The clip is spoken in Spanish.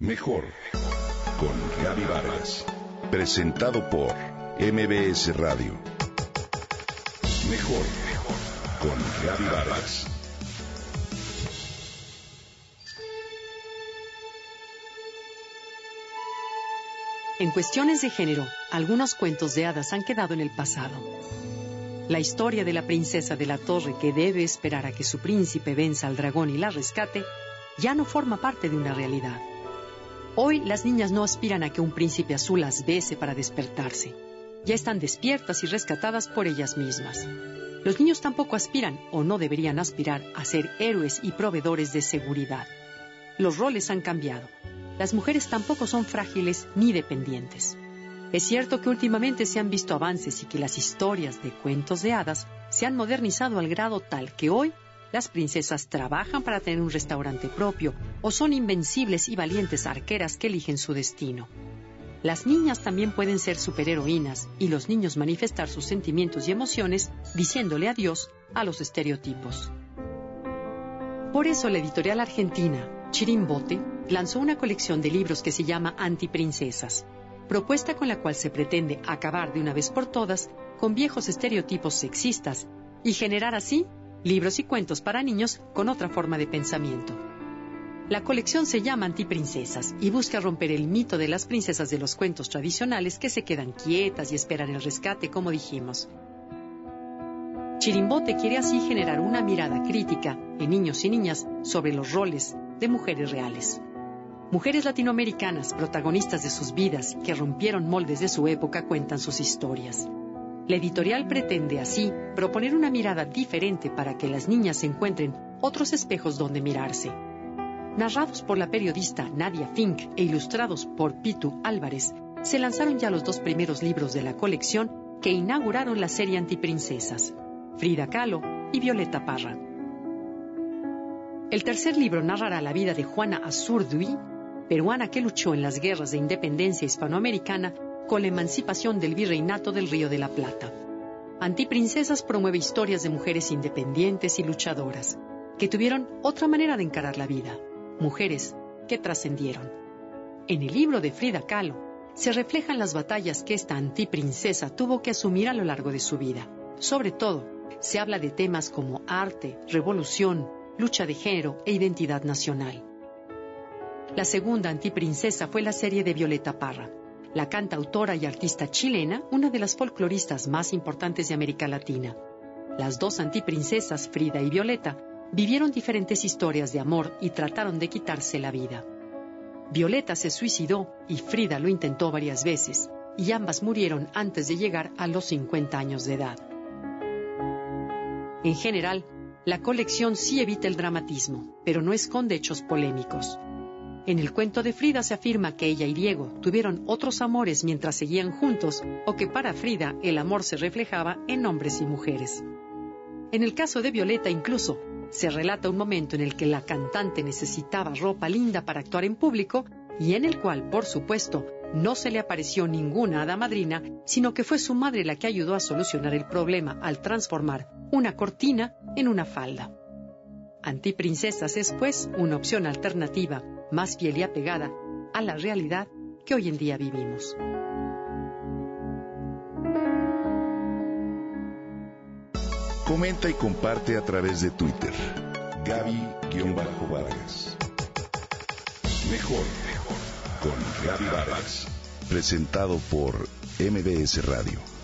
Mejor con Gaby Vargas. Presentado por MBS Radio. Mejor con Gaby Vargas. En cuestiones de género, algunos cuentos de hadas han quedado en el pasado. La historia de la princesa de la torre que debe esperar a que su príncipe venza al dragón y la rescate ya no forma parte de una realidad. Hoy las niñas no aspiran a que un príncipe azul las bese para despertarse. Ya están despiertas y rescatadas por ellas mismas. Los niños tampoco aspiran, o no deberían aspirar, a ser héroes y proveedores de seguridad. Los roles han cambiado. Las mujeres tampoco son frágiles ni dependientes. Es cierto que últimamente se han visto avances y que las historias de cuentos de hadas se han modernizado al grado tal que hoy las princesas trabajan para tener un restaurante propio o son invencibles y valientes arqueras que eligen su destino. Las niñas también pueden ser superheroínas y los niños manifestar sus sentimientos y emociones diciéndole adiós a los estereotipos. Por eso la editorial argentina, Chirimbote, lanzó una colección de libros que se llama Antiprincesas, propuesta con la cual se pretende acabar de una vez por todas con viejos estereotipos sexistas y generar así libros y cuentos para niños con otra forma de pensamiento. La colección se llama Antiprincesas y busca romper el mito de las princesas de los cuentos tradicionales que se quedan quietas y esperan el rescate, como dijimos. Chirimbote quiere así generar una mirada crítica en niños y niñas sobre los roles de mujeres reales. Mujeres latinoamericanas, protagonistas de sus vidas, que rompieron moldes de su época, cuentan sus historias. La editorial pretende así proponer una mirada diferente para que las niñas encuentren otros espejos donde mirarse. Narrados por la periodista Nadia Fink e ilustrados por Pitu Álvarez, se lanzaron ya los dos primeros libros de la colección que inauguraron la serie Antiprincesas, Frida Kahlo y Violeta Parra. El tercer libro narrará la vida de Juana Azurduy, peruana que luchó en las guerras de independencia hispanoamericana con la emancipación del virreinato del Río de la Plata. Antiprincesas promueve historias de mujeres independientes y luchadoras, que tuvieron otra manera de encarar la vida, mujeres que trascendieron. En el libro de Frida Kahlo se reflejan las batallas que esta antiprincesa tuvo que asumir a lo largo de su vida. Sobre todo, se habla de temas como arte, revolución, lucha de género e identidad nacional. La segunda antiprincesa fue la serie de Violeta Parra, la cantautora y artista chilena, una de las folcloristas más importantes de América Latina. Las dos antiprincesas, Frida y Violeta, vivieron diferentes historias de amor y trataron de quitarse la vida. Violeta se suicidó y Frida lo intentó varias veces, y ambas murieron antes de llegar a los 50 años de edad. En general, la colección sí evita el dramatismo, pero no esconde hechos polémicos. En el cuento de Frida se afirma que ella y Diego tuvieron otros amores mientras seguían juntos o que para Frida el amor se reflejaba en hombres y mujeres. En el caso de Violeta incluso se relata un momento en el que la cantante necesitaba ropa linda para actuar en público y en el cual, por supuesto, no se le apareció ninguna hada madrina, sino que fue su madre la que ayudó a solucionar el problema al transformar una cortina en una falda. Antiprincesas es, pues, una opción alternativa más fiel y apegada a la realidad que hoy en día vivimos. Comenta y comparte a través de Twitter. Gaby-Vargas. Mejor, mejor con Gaby Vargas. Presentado por MBS Radio.